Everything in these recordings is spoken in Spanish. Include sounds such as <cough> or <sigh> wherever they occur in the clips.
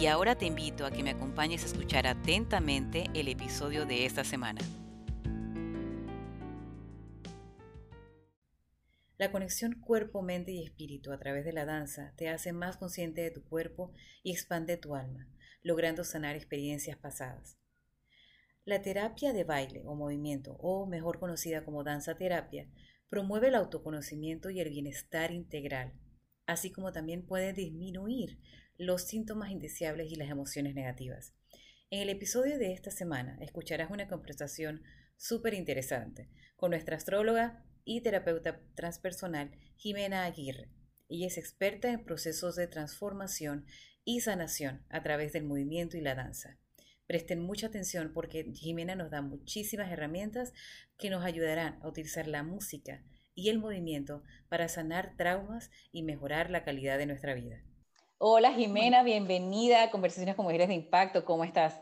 Y ahora te invito a que me acompañes a escuchar atentamente el episodio de esta semana. La conexión cuerpo, mente y espíritu a través de la danza te hace más consciente de tu cuerpo y expande tu alma, logrando sanar experiencias pasadas. La terapia de baile o movimiento, o mejor conocida como danza terapia, promueve el autoconocimiento y el bienestar integral, así como también puede disminuir los síntomas indeseables y las emociones negativas. En el episodio de esta semana escucharás una conversación súper interesante con nuestra astróloga y terapeuta transpersonal Jimena Aguirre. Ella es experta en procesos de transformación y sanación a través del movimiento y la danza. Presten mucha atención porque Jimena nos da muchísimas herramientas que nos ayudarán a utilizar la música y el movimiento para sanar traumas y mejorar la calidad de nuestra vida. Hola Jimena, bienvenida a Conversaciones con Mujeres de Impacto, ¿cómo estás?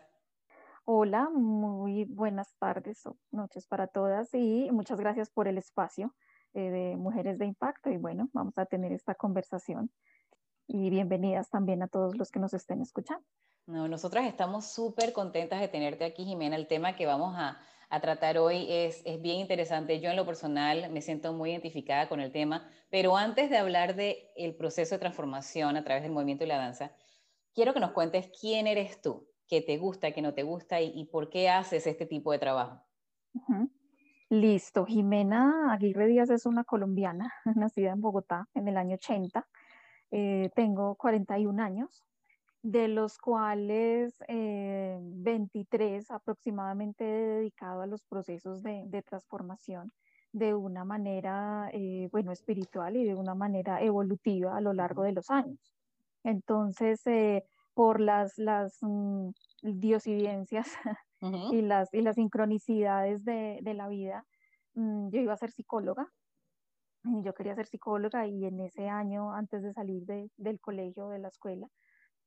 Hola, muy buenas tardes o noches para todas y muchas gracias por el espacio eh, de Mujeres de Impacto y bueno, vamos a tener esta conversación y bienvenidas también a todos los que nos estén escuchando. No, nosotras estamos súper contentas de tenerte aquí, Jimena. El tema que vamos a, a tratar hoy es, es, bien interesante. Yo en lo personal me siento muy identificada con el tema, pero antes de hablar del el proceso de transformación a través del movimiento y la danza, quiero que nos cuentes quién eres tú, qué te gusta, qué no te gusta y, por qué haces este tipo de trabajo. Listo, Jimena Aguirre Díaz es una colombiana, <laughs> nacida en Bogotá en el año 80. Eh, tengo 41 años, de los cuales 23 eh, aproximadamente he dedicado a los procesos de, transformación de una manera, eh, bueno, espiritual y de una manera evolutiva a lo largo de los años. Entonces, eh, por las, las mm, diosidencias <laughs> y, las, y las sincronicidades de, de la vida, mm, yo iba a ser psicóloga. Yo quería ser psicóloga y en ese año, antes de salir de, del colegio, de la escuela,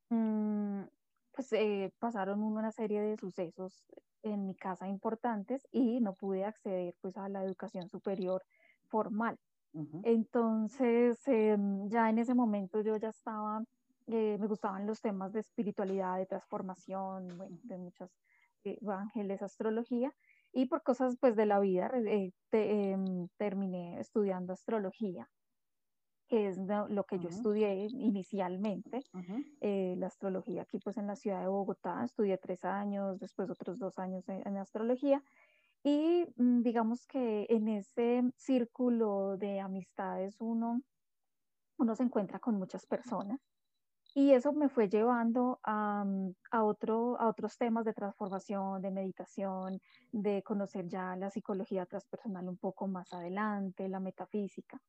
pues eh, pasaron una serie de sucesos en mi casa importantes y no pude acceder pues a la educación superior formal. Entonces, em, ya en ese momento yo ya estaba, eh, me gustaban los temas de espiritualidad, de transformación, bueno, de muchas eh, ángeles, astrología, y por cosas pues de la vida em, terminé estudiando astrología que es lo que yo estudié inicialmente, eh, la astrología aquí pues en la ciudad de Bogotá, estudié tres años, después otros dos años en, astrología y mm, digamos que en ese círculo de amistades uno, uno se encuentra con muchas personas y eso me fue llevando a, mm, a, otro, a otros temas de transformación, de meditación, de conocer ya la psicología transpersonal un poco más adelante, la metafísica.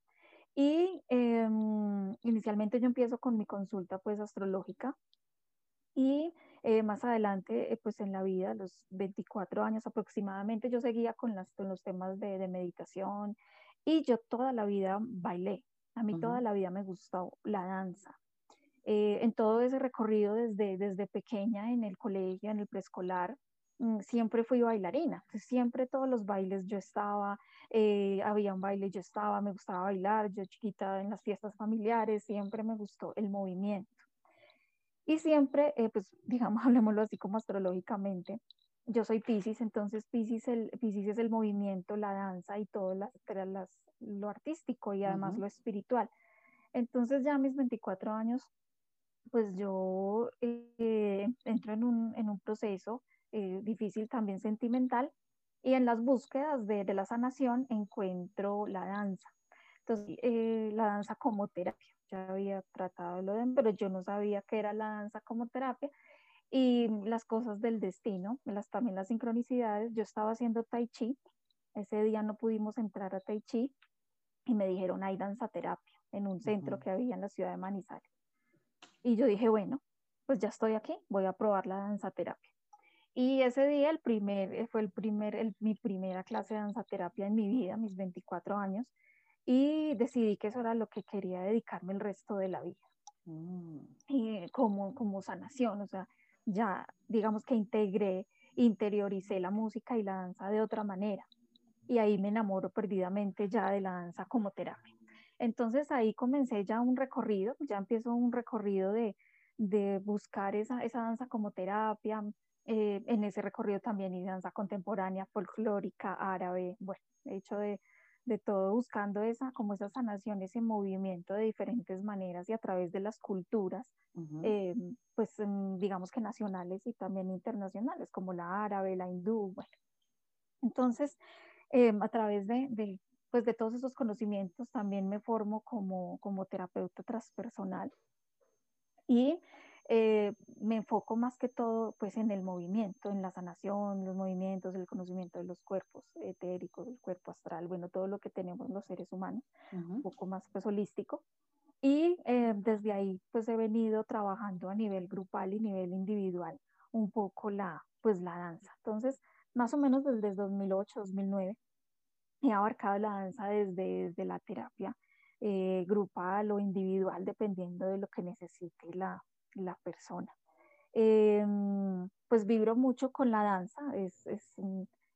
Y em, inicialmente yo empiezo con mi consulta pues astrológica y eh, más adelante eh, pues en la vida, los 24 años aproximadamente, yo seguía con, las, con los temas de, de, meditación y yo toda la vida bailé. A mí toda la vida me gustó la danza. Eh, en todo ese recorrido desde, desde pequeña en el colegio, en el preescolar, siempre fui bailarina, siempre todos los bailes yo estaba, eh, había un baile yo estaba, me gustaba bailar, yo chiquita en las fiestas familiares, siempre me gustó el movimiento. Y siempre, eh, pues <laughs> digamos, hablemoslo así como astrológicamente, yo soy Pisces, entonces Pisces, el, Pisces es el movimiento, la danza y todo las, las, lo artístico y además lo espiritual. Entonces ya a mis 24 años, pues yo eh, entro en un, en un proceso eh, difícil también sentimental, y en las búsquedas de, de la sanación encuentro la danza. Entonces, eh, la danza como terapia. Ya había tratado lo de, pero yo no sabía qué era la danza como terapia y las cosas del destino, las, también las sincronicidades. Yo estaba haciendo tai chi, ese día no pudimos entrar a tai chi y me dijeron hay danza terapia en un centro que había en la ciudad de Manizales. Y yo dije, bueno, pues ya estoy aquí, voy a probar la danza terapia. Y ese día el primer, eh, fue el primer, mi primera clase de danza terapia en mi vida, mis 24 años, y decidí que eso era lo que quería dedicarme el resto de la vida. Mm. Y como, como sanación, o sea, ya digamos que integré, interioricé la música y la danza de otra manera. Y ahí me enamoro perdidamente ya de la danza como terapia. Entonces ahí comencé ya un recorrido, ya empiezo un recorrido de, de buscar esa, esa danza como terapia, eh, en ese recorrido también y danza contemporánea, folclórica, árabe, bueno, he hecho de, de, todo buscando esa, como esa sanación, ese movimiento de diferentes maneras y a través de las culturas, eh, pues mm, digamos que nacionales y también internacionales, como la árabe, la hindú, bueno. Entonces, eh, a través de, de, pues de todos esos conocimientos también me formo como, como terapeuta transpersonal y eh, me enfoco más que todo pues en el movimiento, en la sanación, los movimientos, el conocimiento de los cuerpos etéricos, el cuerpo astral, bueno, todo lo que tenemos los seres humanos, un poco más pues holístico. Y eh, desde ahí pues he venido trabajando a nivel grupal y nivel individual un poco la pues la danza. Entonces, más o menos desde 2008, 2009 he abarcado la danza desde, desde la terapia eh, grupal o individual, dependiendo de lo que necesite la, la persona. Em, pues vibro mucho con la danza, es, es,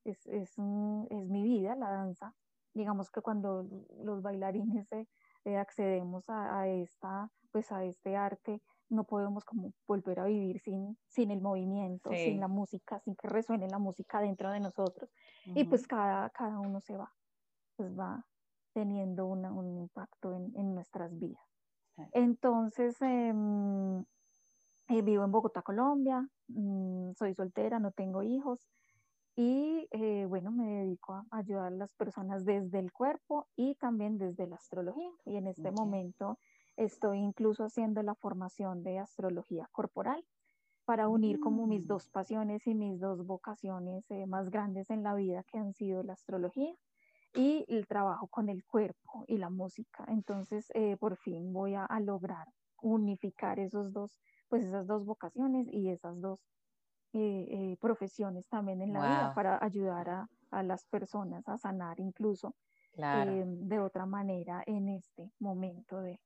es, es, mi vida la danza. Digamos que cuando los bailarines eh, eh, accedemos a, esta, pues a este arte, no podemos como volver a vivir sin, sin el movimiento, sin la música, sin que resuene la música dentro de nosotros. Y pues cada, cada uno se va, pues va teniendo un impacto en, en nuestras vidas. Entonces, em, eh, vivo en Bogotá, Colombia, mm, soy soltera, no tengo hijos y eh, bueno, me dedico a ayudar a las personas desde el cuerpo y también desde la astrología. Y en este momento estoy incluso haciendo la formación de astrología corporal para unir como mis mm. dos pasiones y mis dos vocaciones eh, más grandes en la vida que han sido la astrología y el trabajo con el cuerpo y la música. Entonces, por fin voy a, a lograr unificar esos dos pues esas dos vocaciones y esas dos eh, eh, profesiones también en la vida para ayudar a, a, las personas a sanar incluso eh, de otra manera en este momento de,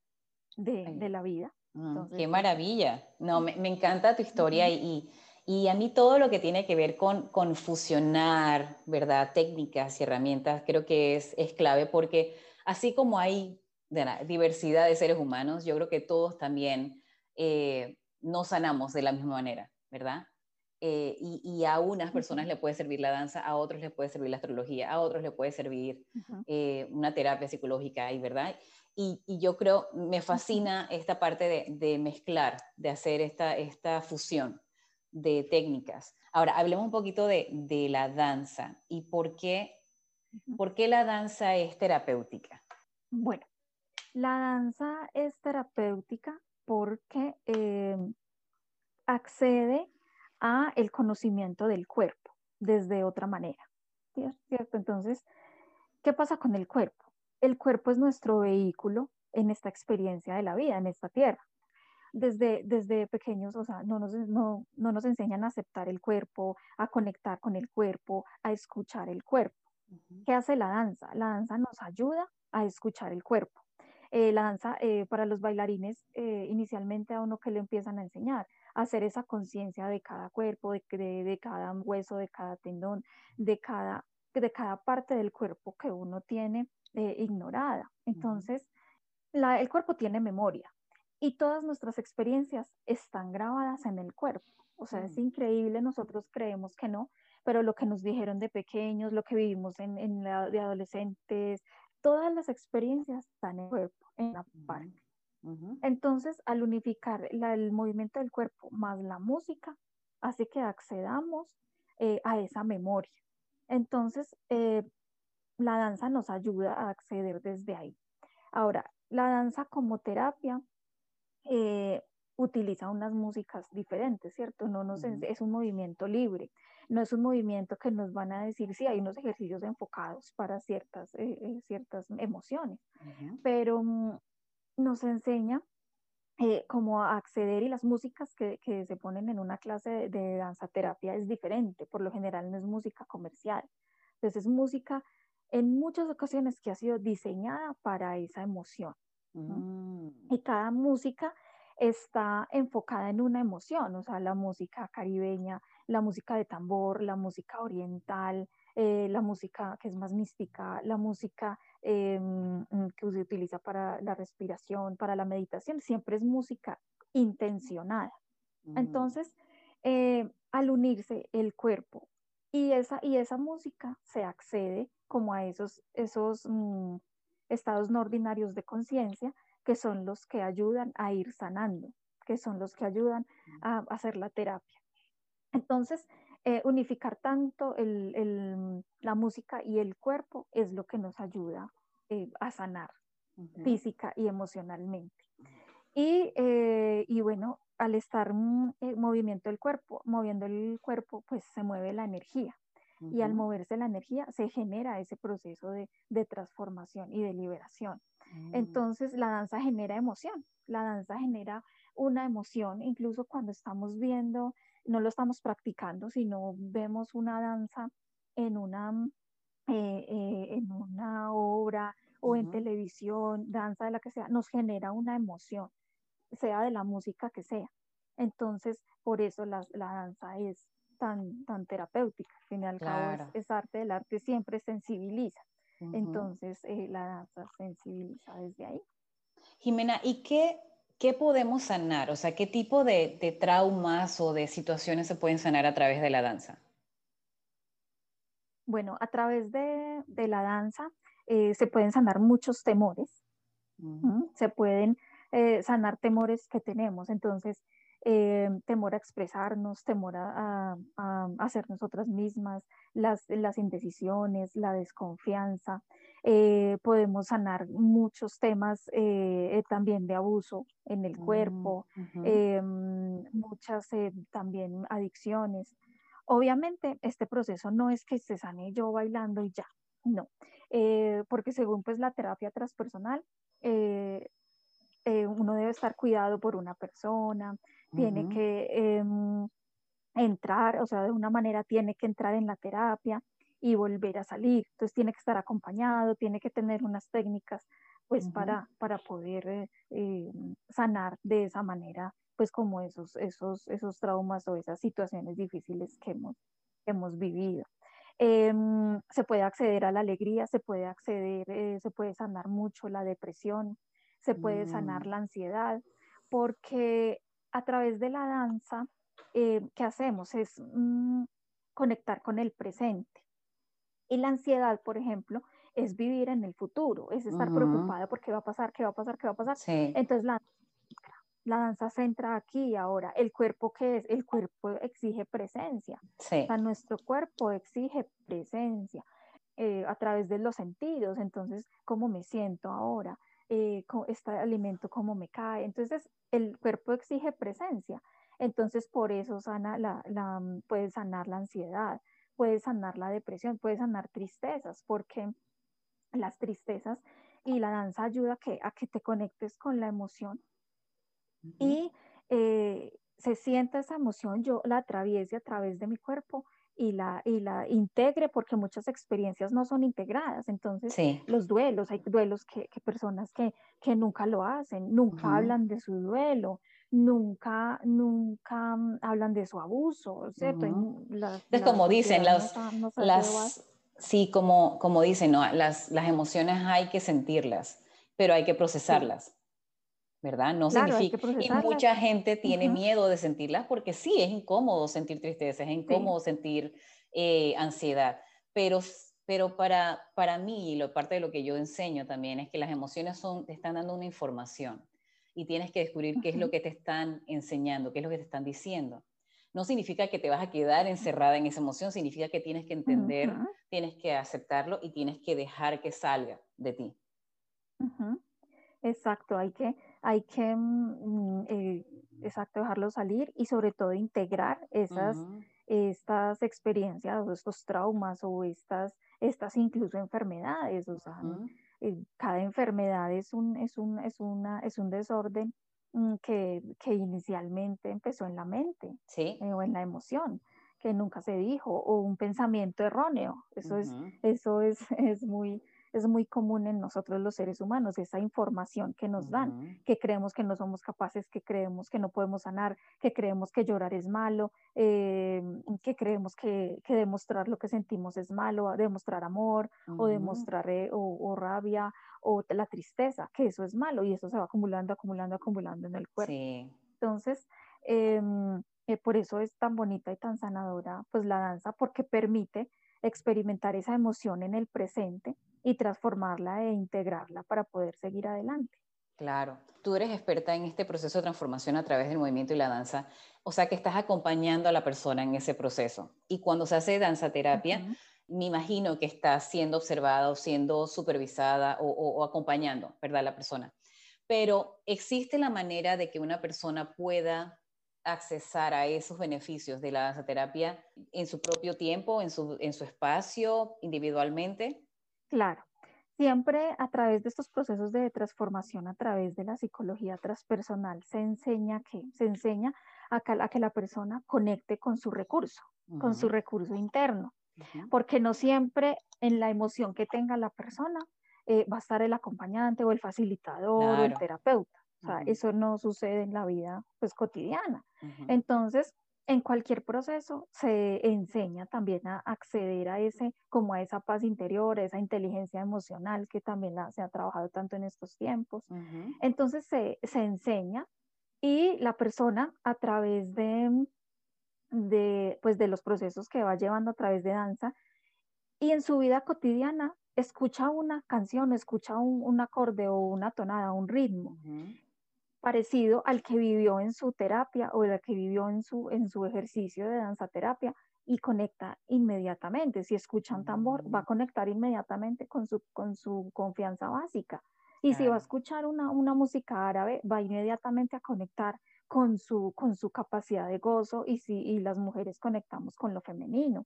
de, de la vida. Mm, qué maravilla. No, me, me encanta tu historia y, y, a mí todo lo que tiene que ver con, con fusionar, ¿verdad? Técnicas y herramientas creo que es, es clave porque así como hay diversidad de seres humanos, yo creo que todos también no sanamos de la misma manera, ¿verdad? Eh, y, a unas personas le puede servir la danza, a otros le puede servir la astrología, a otros le puede servir eh, una terapia psicológica, ¿verdad? Y, yo creo, me fascina esta parte de, mezclar, de hacer esta, esta fusión de técnicas. Ahora, hablemos un poquito de, la danza y por qué, por qué la danza es terapéutica. Bueno, la danza es terapéutica porque eh, accede a el conocimiento del cuerpo desde otra manera. ¿Cierto? Entonces, ¿qué pasa con el cuerpo? El cuerpo es nuestro vehículo en esta experiencia de la vida, en esta tierra. Desde, desde pequeños, o sea, no nos, no, no nos enseñan a aceptar el cuerpo, a conectar con el cuerpo, a escuchar el cuerpo. ¿Qué hace la danza? La danza nos ayuda a escuchar el cuerpo. Eh, la danza eh, para los bailarines, eh, inicialmente a uno que le empiezan a enseñar, a hacer esa conciencia de cada cuerpo, de, de, cada hueso, de cada tendón, de cada, de cada parte del cuerpo que uno tiene ignorada. Entonces, la, el cuerpo tiene memoria y todas nuestras experiencias están grabadas en el cuerpo. O sea, es increíble, nosotros creemos que no, pero lo que nos dijeron de pequeños, lo que vivimos en, en la, de adolescentes, todas las experiencias están en el cuerpo, en la parte. Entonces, al unificar el movimiento del cuerpo más la música, hace que accedamos eh, a esa memoria. Entonces, eh, la danza nos ayuda a acceder desde ahí. Ahora, la danza como terapia eh, utiliza unas músicas diferentes, ¿cierto? No nos, Es un movimiento libre, no es un movimiento que nos van a decir si hay unos ejercicios enfocados para ciertas, eh, eh, ciertas emociones, pero mm, nos enseña eh, como acceder y las músicas que, que, se ponen en una clase de, de danza terapia es diferente, por lo general no es música comercial, entonces es música en muchas ocasiones que ha sido diseñada para esa emoción. Mm. Y cada música está enfocada en una emoción, o sea, la música caribeña, la música de tambor, la música oriental, eh, la música que es más mística, la música em, mm, que se utiliza para la respiración, para la meditación, siempre es música intencionada. Mm. Entonces, eh, al unirse el cuerpo y esa, y esa música se accede como a esos, esos mm, estados no ordinarios de conciencia que son los que ayudan a ir sanando, que son los que ayudan a hacer la terapia. Entonces, eh, unificar tanto la música y el cuerpo es lo que nos ayuda eh, a sanar física y emocionalmente. Y, eh, y, bueno, al estar en movimiento del cuerpo, moviendo el cuerpo, pues se mueve la energía. Y al moverse la energía se genera ese proceso de, de transformación y de liberación. Mm. Entonces la danza genera emoción, la danza genera una emoción, incluso cuando estamos viendo, no lo estamos practicando, sino vemos una danza en una, eh, eh, en una obra o en televisión, danza de la que sea, nos genera una emoción, sea de la música que sea. Entonces, por eso la, danza es tan, tan terapéutica. Al fin y al cabo es, arte, el arte siempre sensibiliza. Entonces, eh, la danza sensibiliza desde ahí. Jimena, ¿y qué, qué podemos sanar? O sea, ¿qué tipo de, de, traumas o de situaciones se pueden sanar a través de la danza? Bueno, a través de, de la danza eh, se pueden sanar muchos temores. Se pueden eh, sanar temores que tenemos. Entonces, eh, temor a expresarnos, temor a, a, a, nosotras mismas, las, las indecisiones, la desconfianza. Eh, podemos sanar muchos temas eh, también de abuso en el mm, cuerpo, muchas también adicciones. Obviamente, este proceso no es que se sane yo bailando y ya, no, porque según pues la terapia transpersonal, uno debe estar cuidado por una persona, tiene que em, entrar, o sea, de una manera tiene que entrar en la terapia y volver a salir. Entonces tiene que estar acompañado, tiene que tener unas técnicas pues para, para poder eh, em, sanar de esa manera pues como esos, esos, esos traumas o esas situaciones difíciles que hemos, hemos vivido. Em, se puede acceder a la alegría, se puede acceder, eh, se puede sanar mucho la depresión, se puede sanar mm. la ansiedad, porque a través de la danza, eh, ¿qué hacemos? Es mm, conectar con el presente. Y la ansiedad, por ejemplo, es vivir en el futuro, es estar preocupada por qué va a pasar, qué va a pasar, qué va a pasar. Entonces la, la danza se entra aquí y ahora. El cuerpo que es, el cuerpo exige presencia. nuestro cuerpo exige presencia eh, a través de los sentidos. Entonces, ¿cómo me siento ahora? Eh, este alimento cómo me cae. Entonces, el cuerpo exige presencia. Entonces, por eso sana la, la, mm, puede sanar la ansiedad, puede sanar la depresión, puede sanar tristezas, porque las tristezas y la danza ayuda a que, a que te conectes con la emoción y eh, se sienta esa emoción, yo la atraviese a través de mi cuerpo y la, y la integre porque muchas experiencias no son integradas. Entonces, los duelos, hay duelos que, que personas que, que, nunca lo hacen, nunca hablan de su duelo, nunca, nunca mm, hablan de su abuso, ¿cierto? es como dicen, las, las sí, como, como dicen, ¿no? las, las emociones hay que sentirlas, pero hay que procesarlas. ¿Verdad? No significa. Y mucha gente tiene miedo de sentirlas porque sí, es incómodo sentir tristeza, es incómodo sentir eh, ansiedad, pero, pero para, para mí, y lo, parte de lo que yo enseño también es que las emociones son, te están dando una información y tienes que descubrir qué es lo que te están enseñando, qué es lo que te están diciendo. No significa que te vas a quedar encerrada en esa emoción, significa que tienes que entender, tienes que aceptarlo y tienes que dejar que salga de ti. Exacto, hay que, hay que mm, eh, exacto, dejarlo salir y sobre todo integrar esas, estas experiencias o estos traumas o estas, estas incluso enfermedades. O sea, eh, cada enfermedad es un, es, un, es, una, es un desorden mm, que, que inicialmente empezó en la mente ¿Sí? eh, o en la emoción que nunca se dijo o un pensamiento erróneo. Eso, es, eso es, <laughs> es, muy, es muy común en nosotros los seres humanos, esa información que nos dan, que creemos que no somos capaces, que creemos que no podemos sanar, que creemos que llorar es malo, eh, que creemos que, que, demostrar lo que sentimos es malo, demostrar amor o demostrar eh, o, rabia o la tristeza, que eso es malo y eso se va acumulando, acumulando, acumulando en el cuerpo. Entonces, eh, por eso es tan bonita y tan sanadora pues la danza, porque permite experimentar esa emoción en el presente y transformarla e integrarla para poder seguir adelante. Claro, tú eres experta en este proceso de transformación a través del movimiento y la danza, o sea que estás acompañando a la persona en ese proceso. Y cuando se hace danza terapia, me imagino que está siendo observada o siendo supervisada o, o, acompañando, ¿verdad? La persona. Pero ¿existe la manera de que una persona pueda accesar a esos beneficios de la danza terapia en su propio tiempo, en su, en su espacio, individualmente? Claro. Siempre a través de estos procesos de transformación, a través de la psicología transpersonal, se enseña que se enseña a que, la persona conecte con su recurso, con su recurso interno, porque no siempre en la emoción que tenga la persona eh, va a estar el acompañante o el facilitador o el terapeuta. O sea, eso no sucede en la vida pues cotidiana. Entonces, en cualquier proceso se enseña también a acceder a ese, como a esa paz interior, a esa inteligencia emocional que también se ha trabajado tanto en estos tiempos. Entonces se, se, enseña y la persona a través de, de, pues de los procesos que va llevando a través de danza y en su vida cotidiana escucha una canción, escucha un, un acorde o una tonada, un ritmo parecido al que vivió en su terapia o al que vivió en su, en su ejercicio de danza terapia y conecta inmediatamente. Si escucha un tambor, va a mm. conectar inmediatamente con su, con su confianza básica. Y si va a escuchar una, una, música árabe, va inmediatamente a conectar con su, con su capacidad de gozo y, si, y las mujeres conectamos con lo femenino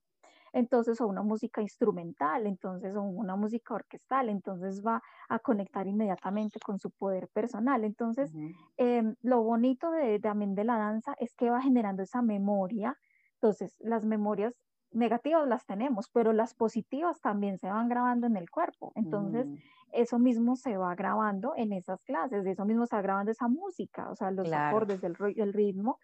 entonces o una música instrumental, entonces o una música orquestal, entonces va a conectar inmediatamente con su poder personal. Entonces, em, lo bonito de, también de la danza es que va generando esa memoria. Entonces, las memorias negativas las tenemos, pero las positivas también se van grabando en el cuerpo. Entonces, mm. eso mismo se va grabando en esas clases, eso mismo se va grabando esa música, o sea, los acordes del, del ritmo.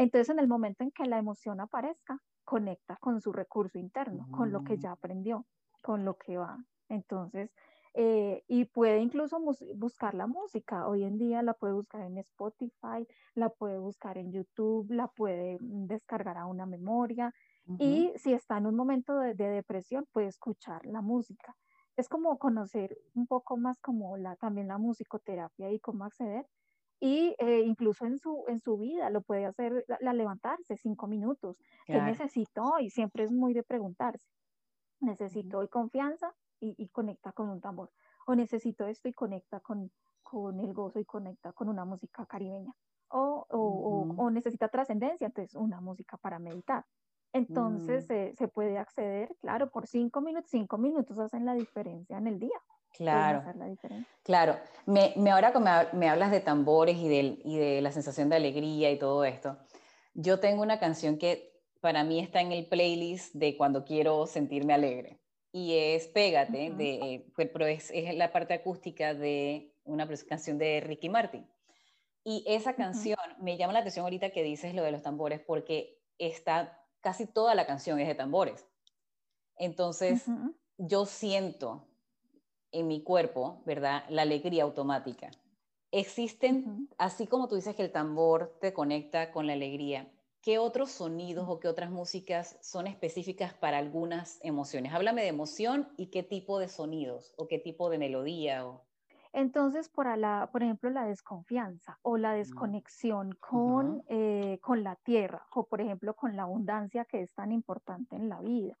Entonces, en el momento en que la emoción aparezca, conecta con su recurso interno, con lo que mm. ya aprendió, con lo que va. Entonces, eh, y puede incluso buscar la música. Hoy en día la puede buscar en Spotify, la puede buscar en YouTube, la puede mm, descargar a una memoria. Y si está en un momento de, depresión, puede escuchar la música. Es como conocer un poco más como la, también la musicoterapia y cómo acceder y eh, incluso en su, en su vida lo puede hacer, la, levantarse cinco minutos. ¿Qué necesito hoy? Siempre es muy de preguntarse. Necesito hoy confianza y, y, conecta con un tambor. O necesito esto y conecta con, con el gozo y conecta con una música caribeña. O, o, o, necesita trascendencia, entonces una música para meditar. Entonces mm. se puede acceder, claro, por cinco minutos, cinco minutos hacen la diferencia en el día. Claro, claro. Me, me ahora que me, hablas de tambores y de, y de la sensación de alegría y todo esto, yo tengo una canción que para mí está en el playlist de cuando quiero sentirme alegre y es Pégate, de, pero es, es, la parte acústica de una canción de Ricky Martin. Y esa canción me llama la atención ahorita que dices lo de los tambores porque está casi toda la canción es de tambores. Entonces, yo siento en mi cuerpo, ¿verdad? La alegría automática. Existen, así como tú dices que el tambor te conecta con la alegría, ¿qué otros sonidos o qué otras músicas son específicas para algunas emociones? Háblame de emoción y qué tipo de sonidos o qué tipo de melodía. O... Entonces, por, la, por ejemplo, la desconfianza o la desconexión con, eh, con la tierra o, por ejemplo, con la abundancia que es tan importante en la vida.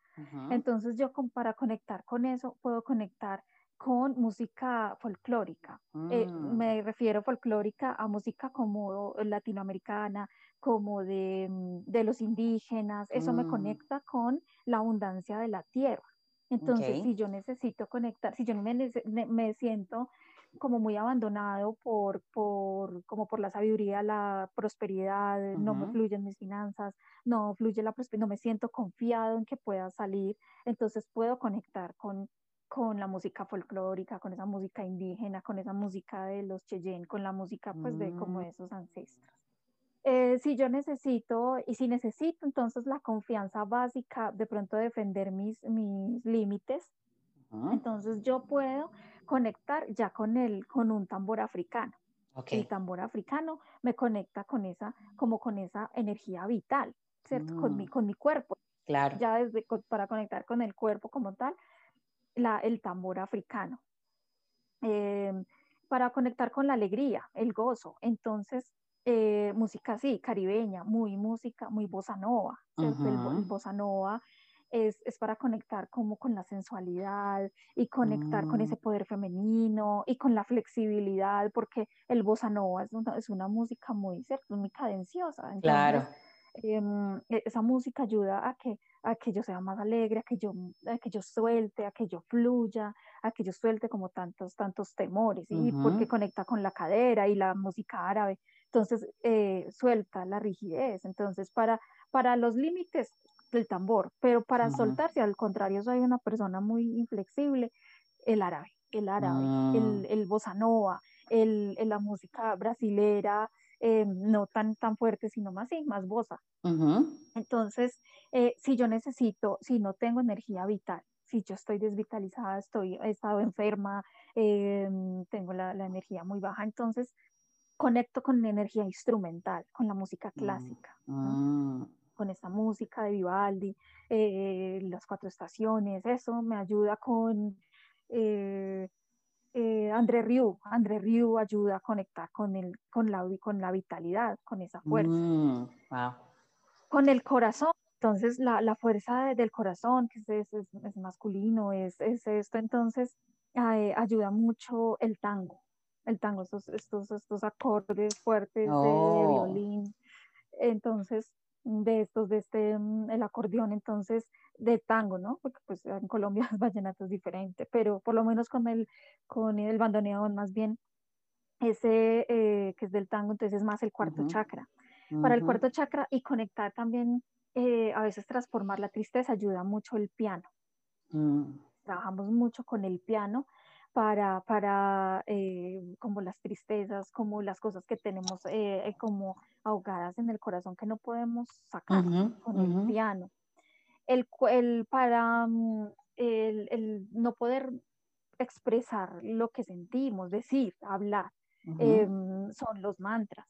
Entonces, yo para conectar con eso, puedo conectar con música folclórica. Eh, mm. me refiero folclórica a música como latinoamericana, como de, mm, de los indígenas. Eso me mm. conecta con la abundancia de la tierra. Entonces, si yo necesito conectar, si yo me, me siento como muy abandonado por, por, como por la sabiduría, la prosperidad, no me fluyen mis finanzas, no fluye la prosperidad, no me siento confiado en que pueda salir, entonces puedo conectar con, con la música folclórica, con esa música indígena, con esa música de los Cheyenne, con la música pues de como mm. esos ancestros. Eh, si yo necesito, y si necesito entonces la confianza básica, de pronto defender mis, mis límites, entonces yo puedo conectar ya con, el, con un tambor africano. El tambor africano me conecta con esa, como con esa energía vital, ¿cierto? Con, mi, mm. con mi cuerpo. Claro. Ya desde para conectar con el cuerpo como tal, la, el tambor africano. Em, para conectar con la alegría, el gozo. Entonces, eh, música así, caribeña, muy música, muy bossa nova. el, bossa nova es, es, para conectar como con la sensualidad y conectar con ese mm. poder femenino y con la flexibilidad, porque el bossa nova es una, es una música muy, muy cadenciosa. Entonces, claro. Em, e, esa música ayuda a que, a que yo sea más alegre, a que yo, a que yo suelte, a que yo fluya, a que yo suelte como tantos, tantos temores, y porque conecta con la cadera y la música árabe. Entonces, eh, suelta la rigidez. Entonces, para, para los límites del tambor, pero para soltarse, al contrario, soy una persona muy inflexible, el árabe, el árabe, el, ah. el bossa nova, el, la música brasilera, eh, no tan, tan fuerte, sino más, sí, más bosa. Entonces, eh, si yo necesito, si no tengo energía vital, si yo estoy desvitalizada, estoy, he estado enferma, eh, tengo la, la, energía muy baja, entonces conecto con energía instrumental, con la música mm, clásica, ah. con esa música de Vivaldi, las cuatro estaciones, eso me ayuda con eh, André Rieu. André Rieu ayuda a conectar con, el, con, la, con la vitalidad, con esa fuerza. Mm, con el corazón. Entonces, la, la fuerza del corazón, que es, es, es masculino, es, es, esto. Entonces, eh, ayuda mucho el tango. El tango, estos, estos, estos acordes fuertes de oh. violín. Entonces, de estos, de este, mm, el acordeón, entonces, de tango, ¿no? Porque pues en Colombia <laughs> el vallenato es diferente, pero por lo menos con el, con el bandoneón más bien, ese eh, que es del tango, entonces es más el cuarto chakra. Para el cuarto chakra y conectar también, eh, a veces transformar la tristeza ayuda mucho el piano. Mm. Trabajamos mucho con el piano para, para eh, como las tristezas, como las cosas que tenemos como ahogadas en el corazón que no podemos sacar con el piano. El, el para mm, el, el, no poder expresar lo que sentimos, decir, hablar, em, son los mantras.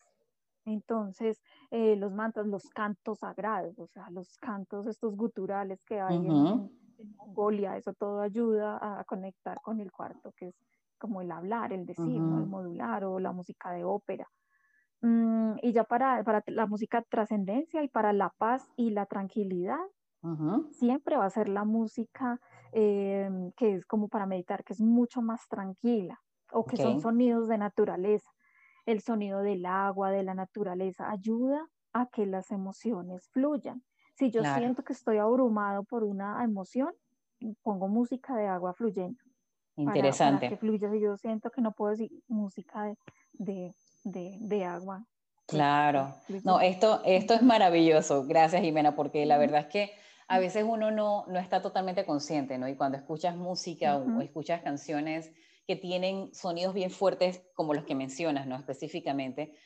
Entonces, eh, los mantras, los cantos sagrados, o sea, los cantos estos guturales que hay en, Mongolia, eso todo ayuda a conectar con el cuarto, que es como el hablar, el decir, el modular o la música de ópera. Mm, y ya para, para la música trascendencia y para la paz y la tranquilidad, siempre va a ser la música em, que es como para meditar, que es mucho más tranquila, o que son sonidos de naturaleza. El sonido del agua, de la naturaleza, ayuda a que las emociones fluyan. Si yo siento que estoy abrumado por una emoción, pongo música de agua fluyendo. Interesante. Para, que fluya. Si yo siento que no puedo decir música de, de, de, agua. Claro. No, esto, esto es maravilloso. Gracias, Jimena, porque la verdad es que a veces uno no, no está totalmente consciente, ¿no? Y cuando escuchas música o, escuchas canciones que tienen sonidos bien fuertes, como los que mencionas, ¿no? Específicamente,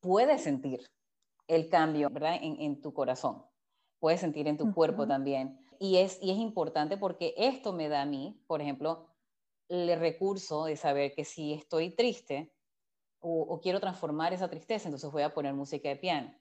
puedes sentir el cambio, ¿verdad? En, en tu corazón. Puedes sentir en tu cuerpo también. Y es, y es importante porque esto me da a mí, por ejemplo, el recurso de saber que si estoy triste, o, quiero transformar esa tristeza, entonces voy a poner música de piano.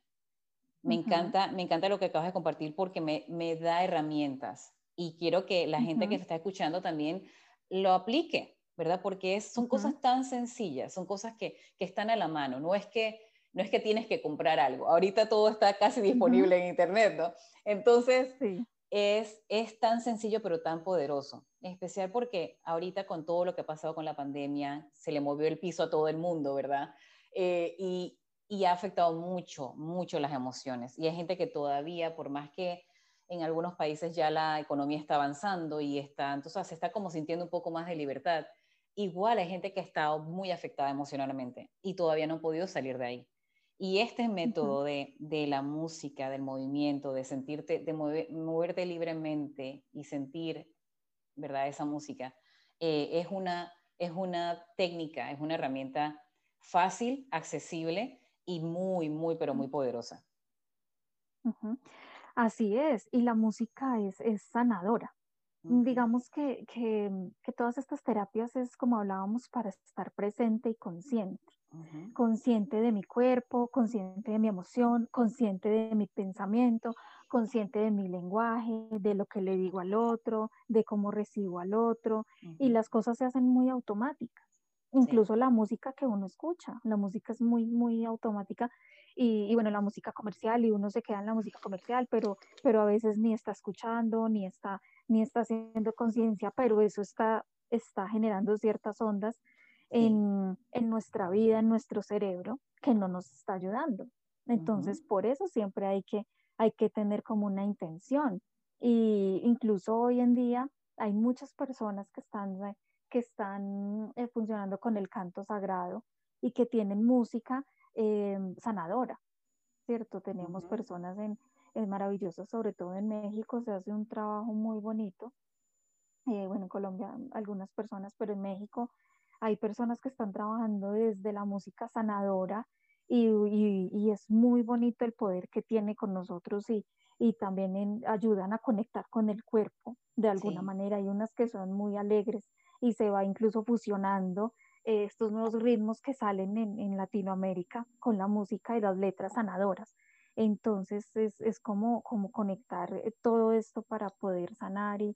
Me, encanta, me encanta lo que acabas de compartir porque me, me da herramientas y quiero que la gente que está escuchando también lo aplique, ¿verdad? Porque son cosas tan sencillas, son cosas que, que, están a la mano, no es que no es que tienes que comprar algo, ahorita todo está casi disponible en internet, ¿no? Entonces, sí es, es tan sencillo pero tan poderoso, en especial porque ahorita con todo lo que ha pasado con la pandemia, se le movió el piso a todo el mundo, ¿verdad? Eh, y, y ha afectado mucho, mucho las emociones. Y hay gente que todavía, por más que en algunos países ya la economía está avanzando y está, entonces se está como sintiendo un poco más de libertad. igual hay gente que ha estado muy afectada emocionalmente y todavía no ha podido salir de ahí. Y este método de, la música, del movimiento, de sentirte, de moverte libremente y sentir, ¿verdad? Esa música, eh, es, una, es una técnica, es una herramienta fácil, accesible y muy, muy, pero muy poderosa. Así es, y la música es, es sanadora. Digamos que, que, que, todas estas terapias es como hablábamos para estar presente y consciente. Consciente de mi cuerpo, consciente de mi emoción, consciente de mi pensamiento, consciente de mi lenguaje, de lo que le digo al otro, de cómo recibo al otro, y las cosas se hacen muy automáticas. Incluso la música que uno escucha, la música es muy, muy automática y, bueno, la música comercial y uno se queda en la música comercial, pero, pero a veces ni está escuchando, ni está, ni está haciendo conciencia, pero eso está, está generando ciertas ondas en, en, nuestra vida, en nuestro cerebro, que no nos está ayudando. Entonces, por eso siempre hay que, hay que tener como una intención. Y incluso hoy en día hay muchas personas que están, que están eh, funcionando con el canto sagrado y que tienen música eh, sanadora, ¿cierto? Tenemos personas en, es maravilloso, sobre todo en México se hace un trabajo muy bonito. Eh, bueno, en Colombia algunas personas, pero en México hay personas que están trabajando desde la música sanadora y, y, es muy bonito el poder que tiene con nosotros y, y también ayudan a conectar con el cuerpo de alguna manera. Hay unas que son muy alegres y se va incluso fusionando eh, estos nuevos ritmos que salen en, Latinoamérica con la música y las letras sanadoras. Entonces es, como, como conectar eh, todo esto para poder sanar y,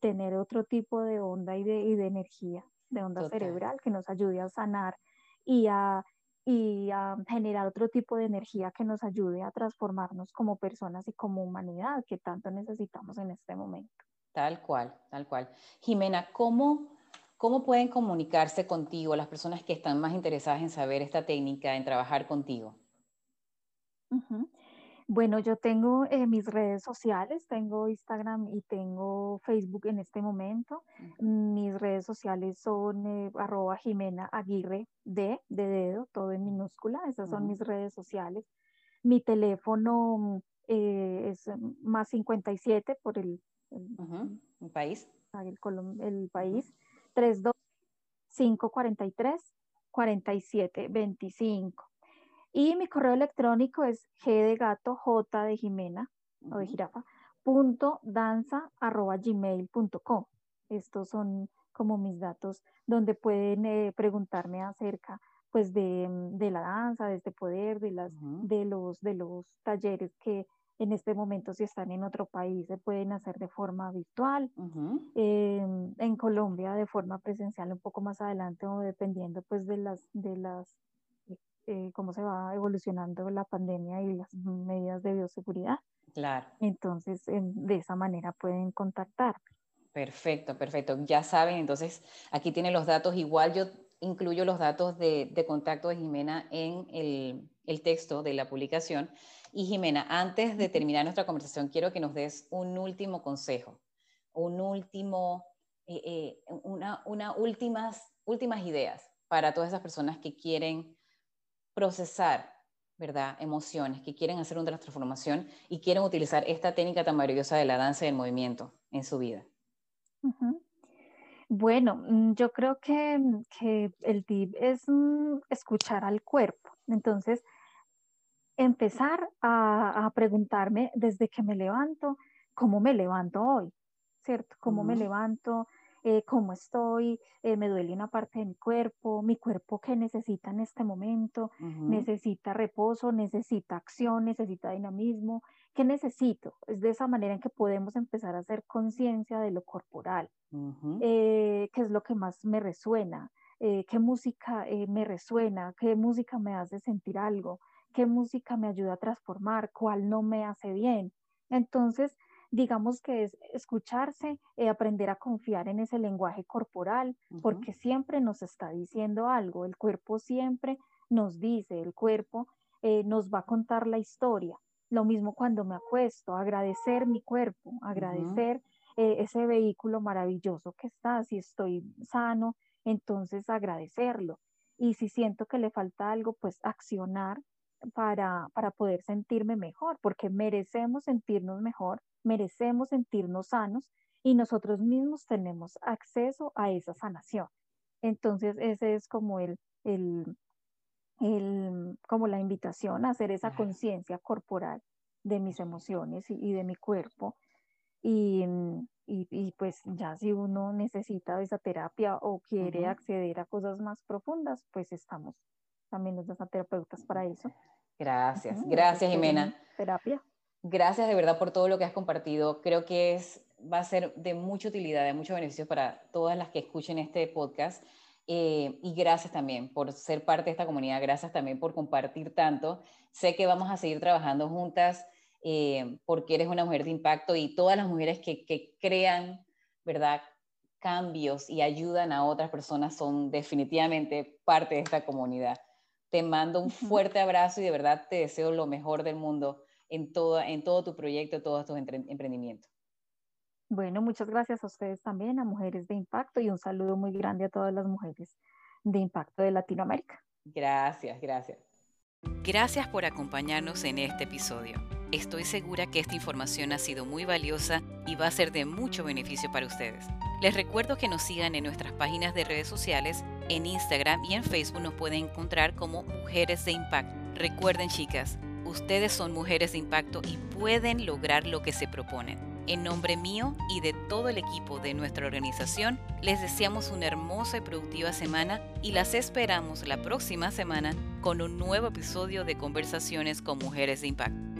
tener otro tipo de onda y de, energía, de onda cerebral que nos ayude a sanar y a, y a generar otro tipo de energía que nos ayude a transformarnos como personas y como humanidad que tanto necesitamos en este momento. Tal cual, tal cual. Jimena, ¿cómo ¿Cómo pueden comunicarse contigo las personas que están más interesadas en saber esta técnica, en trabajar contigo? Bueno, yo tengo eh, mis redes sociales, tengo Instagram y tengo Facebook en este momento. Mis redes sociales son eh, arroba Jimena Aguirre de, de dedo, todo en minúscula. Esas son mis redes sociales. Mi teléfono eh, es más 57 por el, el, país. El, el país. 32 543 4725. Y mi correo electrónico es g de gato, j de Jimena o de jirafa, punto danza arroba gmail.com. Estos son como mis datos donde pueden eh, preguntarme acerca pues de, de, la danza, de este poder, de, las, de, los, de los talleres que en este momento, si están en otro país, se pueden hacer de forma virtual. Em, en Colombia, de forma presencial, un poco más adelante, o dependiendo pues de las, de las eh, cómo se va evolucionando la pandemia y las medidas de bioseguridad. Claro. Entonces, de esa manera pueden contactar. Perfecto, perfecto. Ya saben, entonces aquí tienen los datos. Igual yo incluyo los datos de, de contacto de Jimena en el, el texto de la publicación y Jimena, antes de terminar nuestra conversación, quiero que nos des un último consejo, un último, eh, eh, una, últimas, últimas ideas para todas esas personas que quieren procesar, ¿verdad? Emociones, que quieren hacer una transformación y quieren utilizar esta técnica tan maravillosa de la danza y del movimiento en su vida. Bueno, mm, yo creo que, que el tip es mm, escuchar al cuerpo. Entonces, empezar a, preguntarme desde que me levanto, cómo me levanto hoy, ¿cierto? ¿Cómo me levanto? Eh, ¿Cómo estoy? Eh, ¿Me duele una parte de mi cuerpo? ¿Mi cuerpo qué necesita en este momento? ¿Necesita reposo? ¿Necesita acción? ¿Necesita dinamismo? ¿Qué necesito? Es de esa manera en que podemos empezar a hacer conciencia de lo corporal. Eh, ¿Qué es lo que más me resuena? ¿Qué música me resuena? ¿Qué música me hace sentir algo? Qué música me ayuda a transformar, cuál no me hace bien. Entonces, digamos que es escucharse, eh, aprender a confiar en ese lenguaje corporal, porque siempre nos está diciendo algo, el cuerpo siempre nos dice, el cuerpo eh, nos va a contar la historia. Lo mismo cuando me acuesto, agradecer mi cuerpo, agradecer eh, ese vehículo maravilloso que está, si estoy sano, entonces agradecerlo. Y si siento que le falta algo, pues accionar para, para poder sentirme mejor, porque merecemos sentirnos mejor, merecemos sentirnos sanos y nosotros mismos tenemos acceso a esa sanación. Entonces, ese es como el, el, el como la invitación a hacer esa conciencia corporal de mis emociones y, de mi cuerpo. Y, y, y, pues ya si uno necesita esa terapia o quiere acceder a cosas más profundas, pues estamos también los terapeutas para eso. Gracias, gracias Jimena. Terapia. Gracias de verdad por todo lo que has compartido. Creo que es, va a ser de mucha utilidad, de mucho beneficio para todas las que escuchen este podcast. Eh, y gracias también por ser parte de esta comunidad, gracias también por compartir tanto. Sé que vamos a seguir trabajando juntas eh, porque eres una mujer de impacto y todas las mujeres que, que crean, ¿verdad? cambios y ayudan a otras personas son definitivamente parte de esta comunidad. Te mando un fuerte abrazo y de verdad te deseo lo mejor del mundo en todo, en todo tu proyecto, todos tus emprendimientos. Bueno, muchas gracias a ustedes también, a Mujeres de Impacto, y un saludo muy grande a todas las mujeres de Impacto de Latinoamérica. Gracias, gracias. Gracias por acompañarnos en este episodio. Estoy segura que esta información ha sido muy valiosa y va a ser de mucho beneficio para ustedes. Les recuerdo que nos sigan en nuestras páginas de redes sociales, en Instagram y en Facebook nos pueden encontrar como Mujeres de Impacto. Recuerden chicas, ustedes son mujeres de impacto y pueden lograr lo que se proponen. En nombre mío y de todo el equipo de nuestra organización, les deseamos una hermosa y productiva semana y las esperamos la próxima semana con un nuevo episodio de Conversaciones con Mujeres de Impacto.